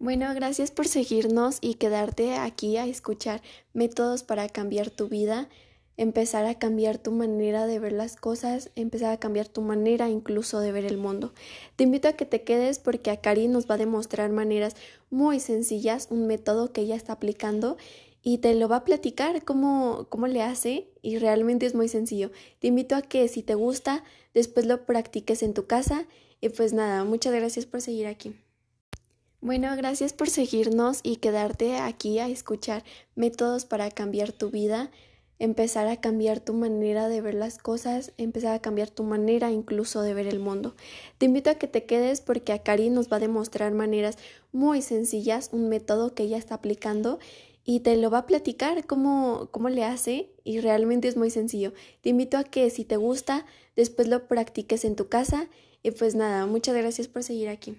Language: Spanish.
Bueno, gracias por seguirnos y quedarte aquí a escuchar métodos para cambiar tu vida, empezar a cambiar tu manera de ver las cosas, empezar a cambiar tu manera incluso de ver el mundo. Te invito a que te quedes porque a nos va a demostrar maneras muy sencillas, un método que ella está aplicando y te lo va a platicar cómo, cómo le hace y realmente es muy sencillo. Te invito a que si te gusta, después lo practiques en tu casa y pues nada, muchas gracias por seguir aquí. Bueno, gracias por seguirnos y quedarte aquí a escuchar métodos para cambiar tu vida, empezar a cambiar tu manera de ver las cosas, empezar a cambiar tu manera incluso de ver el mundo. Te invito a que te quedes porque a nos va a demostrar maneras muy sencillas, un método que ella está aplicando y te lo va a platicar cómo, cómo le hace y realmente es muy sencillo. Te invito a que si te gusta, después lo practiques en tu casa y pues nada, muchas gracias por seguir aquí.